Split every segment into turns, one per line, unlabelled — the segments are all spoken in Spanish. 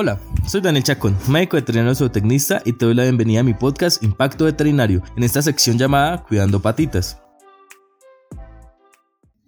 Hola, soy Daniel Chacón, médico veterinario zootecnista y te doy la bienvenida a mi podcast Impacto Veterinario, en esta sección llamada Cuidando Patitas.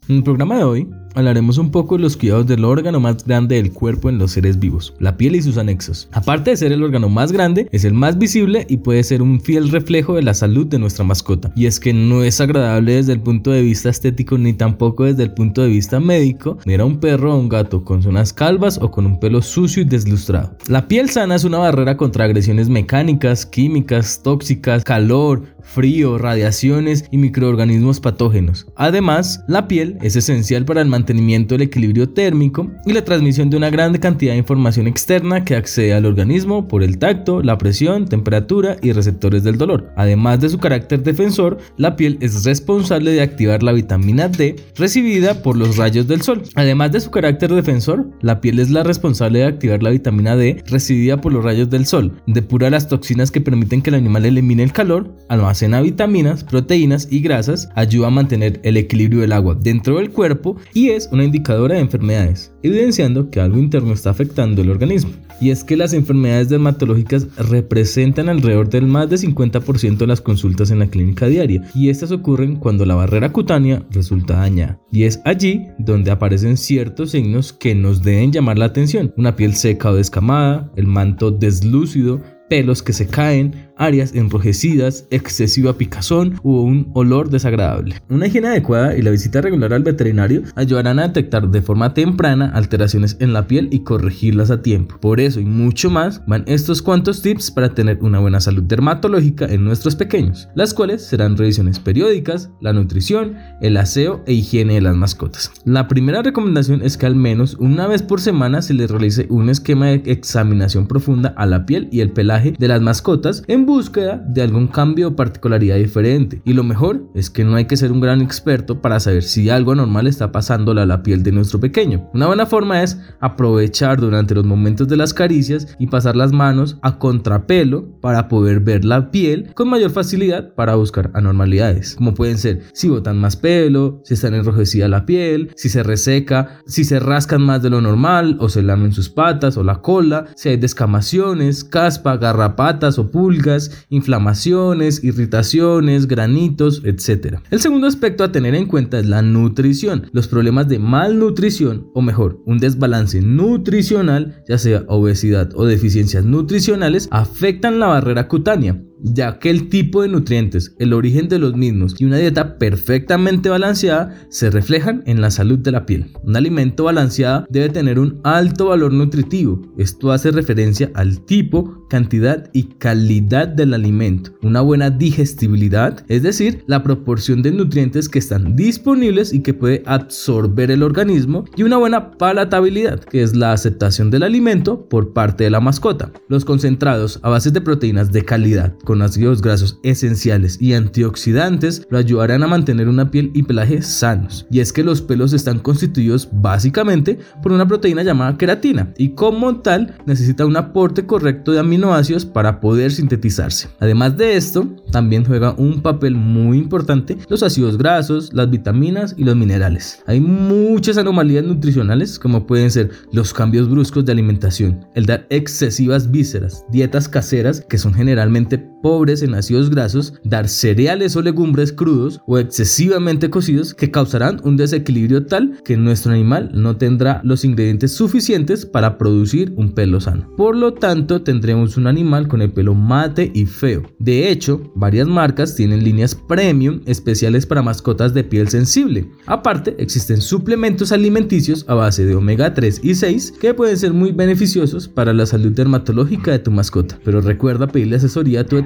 En el programa de hoy hablaremos un poco de los cuidados del órgano más grande del cuerpo en los seres vivos, la piel y sus anexos. Aparte de ser el órgano más grande, es el más visible y puede ser un fiel reflejo de la salud de nuestra mascota. Y es que no es agradable desde el punto de vista estético ni tampoco desde el punto de vista médico mirar a un perro o un gato con zonas calvas o con un pelo sucio y deslustrado. La piel sana es una barrera contra agresiones mecánicas, químicas, tóxicas, calor, frío, radiaciones y microorganismos patógenos. Además, la piel es esencial para el mantenimiento del equilibrio térmico y la transmisión de una gran cantidad de información externa que accede al organismo por el tacto, la presión, temperatura y receptores del dolor. Además de su carácter defensor, la piel es responsable de activar la vitamina D recibida por los rayos del sol. Además de su carácter defensor, la piel es la responsable de activar la vitamina D recibida por los rayos del sol, depura las toxinas que permiten que el animal elimine el calor, almacena vitaminas, proteínas y grasas, ayuda a mantener el equilibrio del agua dentro del cuerpo y es una indicadora de enfermedades, evidenciando que algo interno está afectando el organismo. Y es que las enfermedades dermatológicas representan alrededor del más de 50% de las consultas en la clínica diaria, y estas ocurren cuando la barrera cutánea resulta dañada. Y es allí donde aparecen ciertos signos que nos deben llamar la atención. Una piel seca o descamada, el manto deslúcido, pelos que se caen, áreas enrojecidas, excesiva picazón o un olor desagradable. Una higiene adecuada y la visita regular al veterinario ayudarán a detectar de forma temprana alteraciones en la piel y corregirlas a tiempo. Por eso y mucho más van estos cuantos tips para tener una buena salud dermatológica en nuestros pequeños, las cuales serán revisiones periódicas, la nutrición, el aseo e higiene de las mascotas. La primera recomendación es que al menos una vez por semana se les realice un esquema de examinación profunda a la piel y el pelaje de las mascotas en búsqueda de algún cambio o particularidad diferente. Y lo mejor es que no hay que ser un gran experto para saber si algo anormal está pasándole a la piel de nuestro pequeño. Una buena forma es aprovechar durante los momentos de las caricias y pasar las manos a contrapelo para poder ver la piel con mayor facilidad para buscar anormalidades, como pueden ser si botan más pelo, si está enrojecida la piel, si se reseca, si se rascan más de lo normal o se lamen sus patas o la cola, si hay descamaciones, caspa, garrapatas o pulgas, inflamaciones, irritaciones, granitos, etc. El segundo aspecto a tener en cuenta es la nutrición. Los problemas de malnutrición, o mejor, un desbalance nutricional, ya sea obesidad o deficiencias nutricionales, afectan la barrera cutánea ya que el tipo de nutrientes, el origen de los mismos y una dieta perfectamente balanceada se reflejan en la salud de la piel. Un alimento balanceado debe tener un alto valor nutritivo. Esto hace referencia al tipo, cantidad y calidad del alimento. Una buena digestibilidad, es decir, la proporción de nutrientes que están disponibles y que puede absorber el organismo y una buena palatabilidad, que es la aceptación del alimento por parte de la mascota. Los concentrados a base de proteínas de calidad con ácidos grasos esenciales y antioxidantes lo ayudarán a mantener una piel y pelaje sanos. Y es que los pelos están constituidos básicamente por una proteína llamada queratina y como tal necesita un aporte correcto de aminoácidos para poder sintetizarse. Además de esto, también juega un papel muy importante los ácidos grasos, las vitaminas y los minerales. Hay muchas anomalías nutricionales como pueden ser los cambios bruscos de alimentación, el dar excesivas vísceras, dietas caseras que son generalmente pobres en ácidos grasos, dar cereales o legumbres crudos o excesivamente cocidos que causarán un desequilibrio tal que nuestro animal no tendrá los ingredientes suficientes para producir un pelo sano. Por lo tanto, tendremos un animal con el pelo mate y feo. De hecho, varias marcas tienen líneas premium especiales para mascotas de piel sensible. Aparte, existen suplementos alimenticios a base de omega 3 y 6 que pueden ser muy beneficiosos para la salud dermatológica de tu mascota. Pero recuerda pedirle asesoría a tu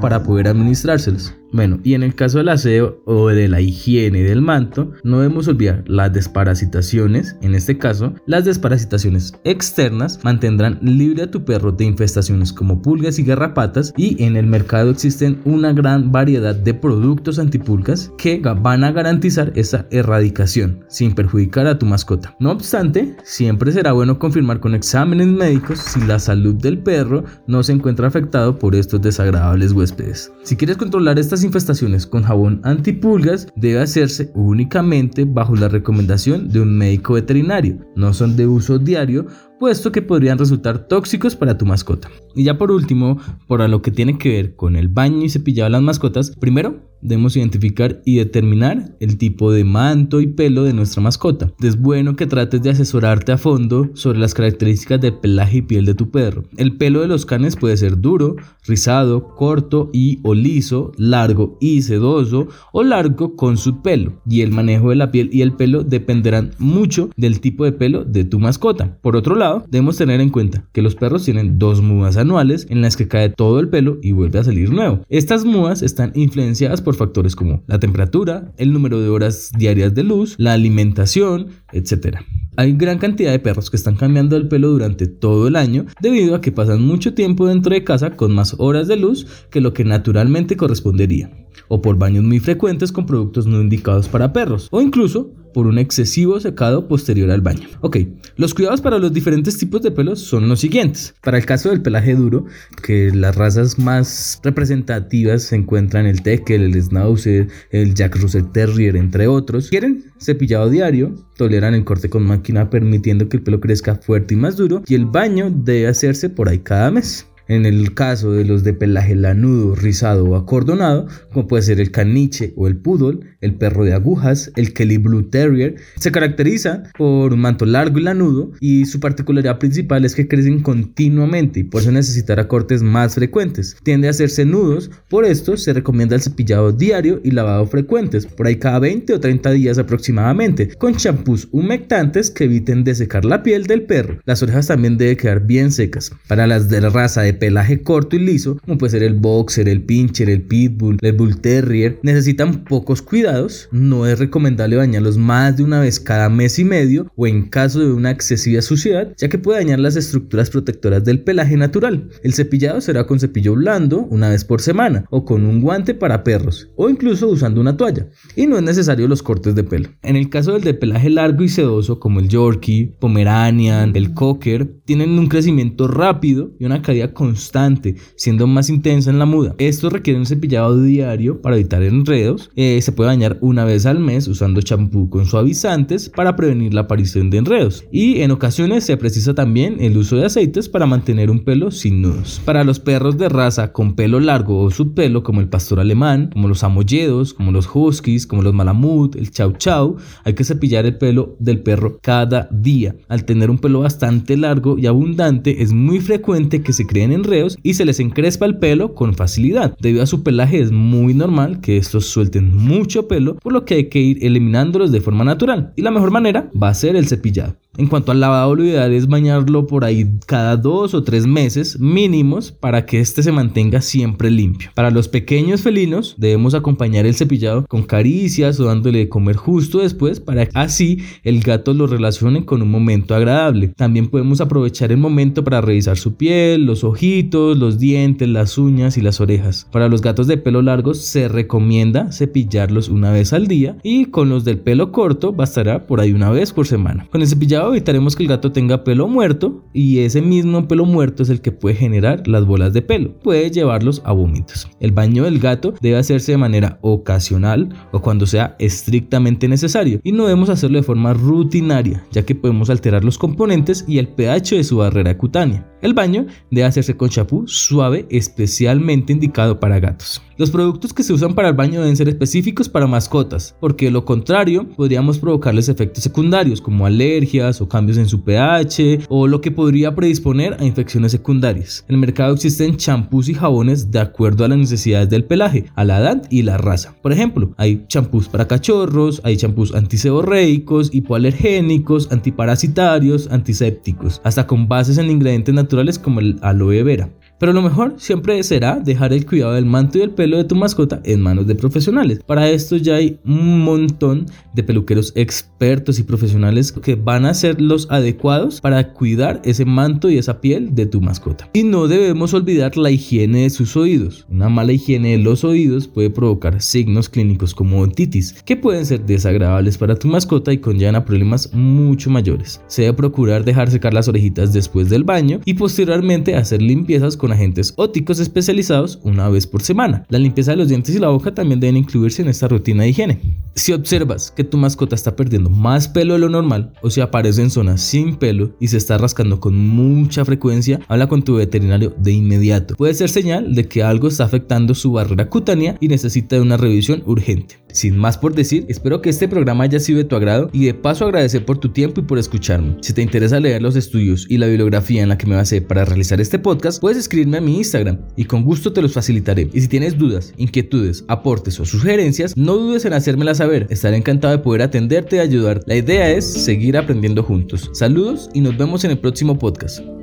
para poder administrárselos. Bueno, y en el caso del aseo o de la higiene del manto, no debemos olvidar las desparasitaciones. En este caso, las desparasitaciones externas mantendrán libre a tu perro de infestaciones como pulgas y garrapatas y en el mercado existen una gran variedad de productos antipulgas que van a garantizar esa erradicación sin perjudicar a tu mascota. No obstante, siempre será bueno confirmar con exámenes médicos si la salud del perro no se encuentra afectado por estos desagradables huéspedes. Si quieres controlar estas infestaciones con jabón antipulgas debe hacerse únicamente bajo la recomendación de un médico veterinario. No son de uso diario puesto que podrían resultar tóxicos para tu mascota. Y ya por último, por lo que tiene que ver con el baño y cepillado de las mascotas, primero debemos identificar y determinar el tipo de manto y pelo de nuestra mascota. Es bueno que trates de asesorarte a fondo sobre las características del pelaje y piel de tu perro. El pelo de los canes puede ser duro, rizado, corto y o liso, largo y sedoso o largo con su pelo. Y el manejo de la piel y el pelo dependerán mucho del tipo de pelo de tu mascota. Por otro lado, debemos tener en cuenta que los perros tienen dos mudas anuales en las que cae todo el pelo y vuelve a salir nuevo. Estas mudas están influenciadas por factores como la temperatura, el número de horas diarias de luz, la alimentación, etc. Hay gran cantidad de perros que están cambiando el pelo durante todo el año debido a que pasan mucho tiempo dentro de casa con más horas de luz que lo que naturalmente correspondería, o por baños muy frecuentes con productos no indicados para perros, o incluso por un excesivo secado posterior al baño. Ok, los cuidados para los diferentes tipos de pelos son los siguientes. Para el caso del pelaje duro, que las razas más representativas se encuentran el Teckel, el Schnauzer, el Jack Russell Terrier, entre otros, quieren cepillado diario, toleran el corte con máquina permitiendo que el pelo crezca fuerte y más duro y el baño debe hacerse por ahí cada mes. En el caso de los de pelaje lanudo, rizado o acordonado, como puede ser el caniche o el poodle, el perro de agujas, el Kelly Blue Terrier, se caracteriza por un manto largo y lanudo y su particularidad principal es que crecen continuamente y por eso necesitará cortes más frecuentes. Tiende a hacerse nudos, por esto se recomienda el cepillado diario y lavado frecuentes, por ahí cada 20 o 30 días aproximadamente, con champús humectantes que eviten desecar la piel del perro. Las orejas también deben quedar bien secas. Para las de la raza de pelaje corto y liso, como puede ser el boxer, el pincher, el pitbull, el bull terrier, necesitan pocos cuidados. No es recomendable bañarlos más de una vez cada mes y medio o en caso de una excesiva suciedad, ya que puede dañar las estructuras protectoras del pelaje natural. El cepillado será con cepillo blando una vez por semana o con un guante para perros o incluso usando una toalla. Y no es necesario los cortes de pelo. En el caso del de pelaje largo y sedoso como el Yorkie, Pomeranian, el Cocker, tienen un crecimiento rápido y una caída con constante, siendo más intensa en la muda. Esto requiere un cepillado diario para evitar enredos. Eh, se puede bañar una vez al mes usando champú con suavizantes para prevenir la aparición de enredos. Y en ocasiones se precisa también el uso de aceites para mantener un pelo sin nudos. Para los perros de raza con pelo largo o subpelo, como el pastor alemán, como los amolledos, como los huskies, como los malamut, el chau chau, hay que cepillar el pelo del perro cada día. Al tener un pelo bastante largo y abundante, es muy frecuente que se creen enredos y se les encrespa el pelo con facilidad. Debido a su pelaje es muy normal que estos suelten mucho pelo, por lo que hay que ir eliminándolos de forma natural. Y la mejor manera va a ser el cepillado. En cuanto al lavado, lo ideal es bañarlo por ahí cada dos o tres meses mínimos para que este se mantenga siempre limpio. Para los pequeños felinos debemos acompañar el cepillado con caricias o dándole de comer justo después para que así el gato lo relacione con un momento agradable. También podemos aprovechar el momento para revisar su piel, los ojitos, los dientes, las uñas y las orejas. Para los gatos de pelo largo se recomienda cepillarlos una vez al día y con los del pelo corto bastará por ahí una vez por semana. Con el cepillado evitaremos que el gato tenga pelo muerto y ese mismo pelo muerto es el que puede generar las bolas de pelo. Puede llevarlos a vómitos. El baño del gato debe hacerse de manera ocasional o cuando sea estrictamente necesario y no debemos hacerlo de forma rutinaria ya que podemos alterar los componentes y el pH de su barrera cutánea. El baño debe hacerse con champú suave especialmente indicado para gatos. Los productos que se usan para el baño deben ser específicos para mascotas, porque de lo contrario podríamos provocarles efectos secundarios como alergias o cambios en su pH o lo que podría predisponer a infecciones secundarias. En el mercado existen champús y jabones de acuerdo a las necesidades del pelaje, a la edad y la raza. Por ejemplo, hay champús para cachorros, hay champús antiseborreicos, hipoalergénicos, antiparasitarios, antisépticos, hasta con bases en ingredientes naturales como el aloe vera. Pero lo mejor siempre será dejar el cuidado del manto y el pelo de tu mascota en manos de profesionales. Para esto ya hay un montón de peluqueros expertos y profesionales que van a ser los adecuados para cuidar ese manto y esa piel de tu mascota. Y no debemos olvidar la higiene de sus oídos. Una mala higiene de los oídos puede provocar signos clínicos como otitis, que pueden ser desagradables para tu mascota y conllevan a problemas mucho mayores. Se debe procurar dejar secar las orejitas después del baño y posteriormente hacer limpiezas con agentes óticos especializados una vez por semana. La limpieza de los dientes y la boca también deben incluirse en esta rutina de higiene. Si observas que tu mascota está perdiendo más pelo de lo normal o si aparece en zonas sin pelo y se está rascando con mucha frecuencia, habla con tu veterinario de inmediato. Puede ser señal de que algo está afectando su barrera cutánea y necesita una revisión urgente. Sin más por decir, espero que este programa haya sido de tu agrado y de paso agradecer por tu tiempo y por escucharme. Si te interesa leer los estudios y la bibliografía en la que me basé para realizar este podcast, puedes escribirme a mi Instagram y con gusto te los facilitaré. Y si tienes dudas, inquietudes, aportes o sugerencias, no dudes en hacérmelas saber. Estaré encantado de poder atenderte y ayudar. La idea es seguir aprendiendo juntos. Saludos y nos vemos en el próximo podcast.